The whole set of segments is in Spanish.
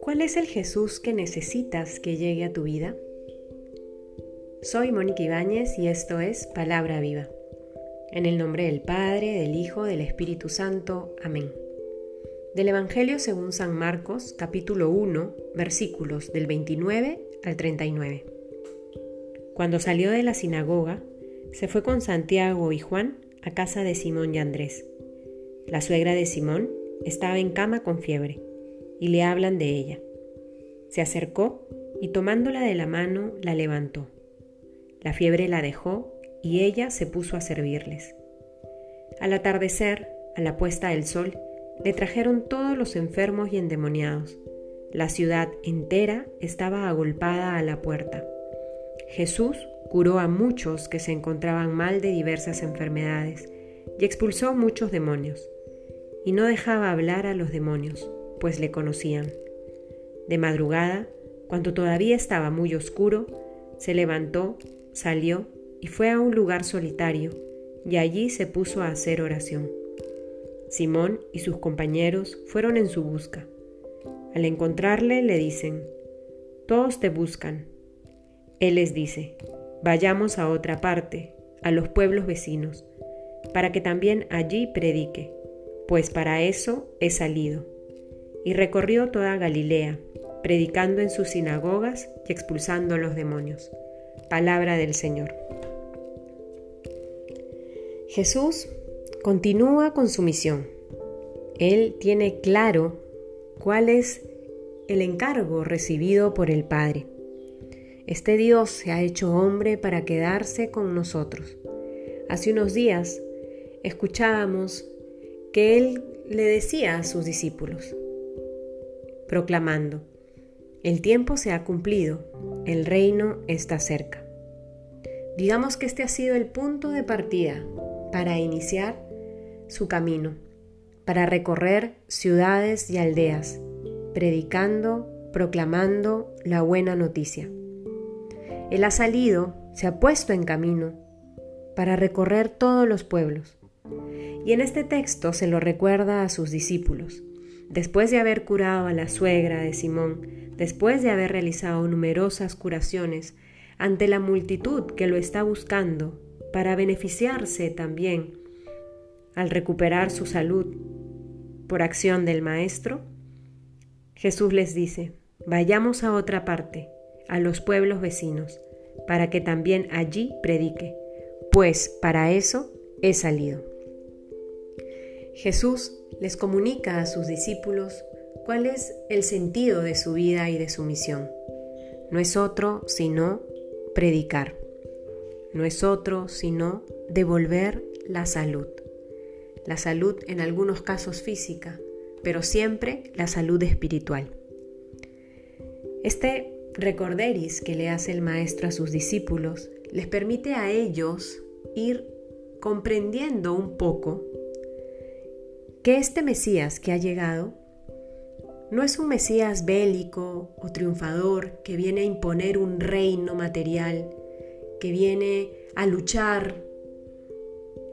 ¿Cuál es el Jesús que necesitas que llegue a tu vida? Soy Mónica Ibáñez y esto es Palabra Viva. En el nombre del Padre, del Hijo, del Espíritu Santo. Amén. Del Evangelio según San Marcos, capítulo 1, versículos del 29 al 39. Cuando salió de la sinagoga, se fue con Santiago y Juan a casa de Simón y Andrés. La suegra de Simón estaba en cama con fiebre y le hablan de ella. Se acercó y tomándola de la mano la levantó. La fiebre la dejó y ella se puso a servirles. Al atardecer, a la puesta del sol, le trajeron todos los enfermos y endemoniados. La ciudad entera estaba agolpada a la puerta. Jesús curó a muchos que se encontraban mal de diversas enfermedades y expulsó muchos demonios. Y no dejaba hablar a los demonios, pues le conocían. De madrugada, cuando todavía estaba muy oscuro, se levantó, salió y fue a un lugar solitario, y allí se puso a hacer oración. Simón y sus compañeros fueron en su busca. Al encontrarle le dicen, Todos te buscan. Él les dice, Vayamos a otra parte, a los pueblos vecinos, para que también allí predique, pues para eso he salido y recorrió toda Galilea, predicando en sus sinagogas y expulsando los demonios. Palabra del Señor. Jesús continúa con su misión. Él tiene claro cuál es el encargo recibido por el Padre. Este Dios se ha hecho hombre para quedarse con nosotros. Hace unos días escuchábamos que Él le decía a sus discípulos, proclamando, el tiempo se ha cumplido, el reino está cerca. Digamos que este ha sido el punto de partida para iniciar su camino, para recorrer ciudades y aldeas, predicando, proclamando la buena noticia. Él ha salido, se ha puesto en camino para recorrer todos los pueblos. Y en este texto se lo recuerda a sus discípulos, Después de haber curado a la suegra de Simón, después de haber realizado numerosas curaciones ante la multitud que lo está buscando para beneficiarse también al recuperar su salud por acción del Maestro, Jesús les dice, vayamos a otra parte, a los pueblos vecinos, para que también allí predique, pues para eso he salido. Jesús les comunica a sus discípulos cuál es el sentido de su vida y de su misión. No es otro sino predicar. No es otro sino devolver la salud. La salud en algunos casos física, pero siempre la salud espiritual. Este recorderis que le hace el maestro a sus discípulos les permite a ellos ir comprendiendo un poco que este Mesías que ha llegado no es un Mesías bélico o triunfador que viene a imponer un reino material, que viene a luchar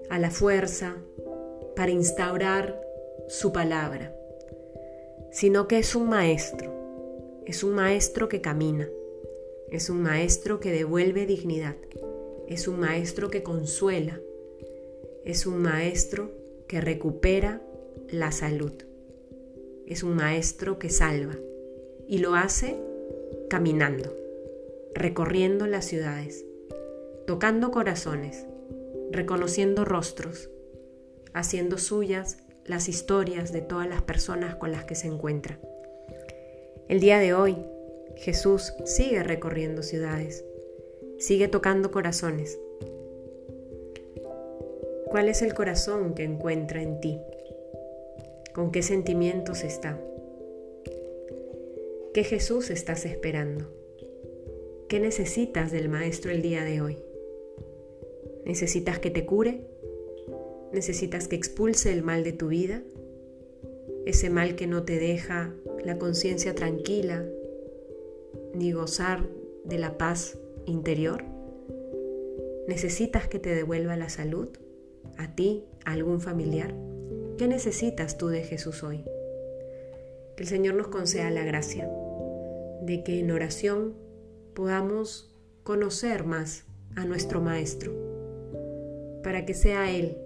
a la fuerza para instaurar su palabra, sino que es un maestro, es un maestro que camina, es un maestro que devuelve dignidad, es un maestro que consuela, es un maestro que recupera la salud. Es un maestro que salva y lo hace caminando, recorriendo las ciudades, tocando corazones, reconociendo rostros, haciendo suyas las historias de todas las personas con las que se encuentra. El día de hoy, Jesús sigue recorriendo ciudades, sigue tocando corazones. ¿Cuál es el corazón que encuentra en ti? ¿Con qué sentimientos está? ¿Qué Jesús estás esperando? ¿Qué necesitas del Maestro el día de hoy? ¿Necesitas que te cure? ¿Necesitas que expulse el mal de tu vida? Ese mal que no te deja la conciencia tranquila ni gozar de la paz interior? ¿Necesitas que te devuelva la salud? a ti, a algún familiar? ¿Qué necesitas tú de Jesús hoy? Que el Señor nos conceda la gracia de que en oración podamos conocer más a nuestro Maestro, para que sea Él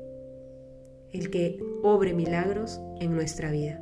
el que obre milagros en nuestra vida.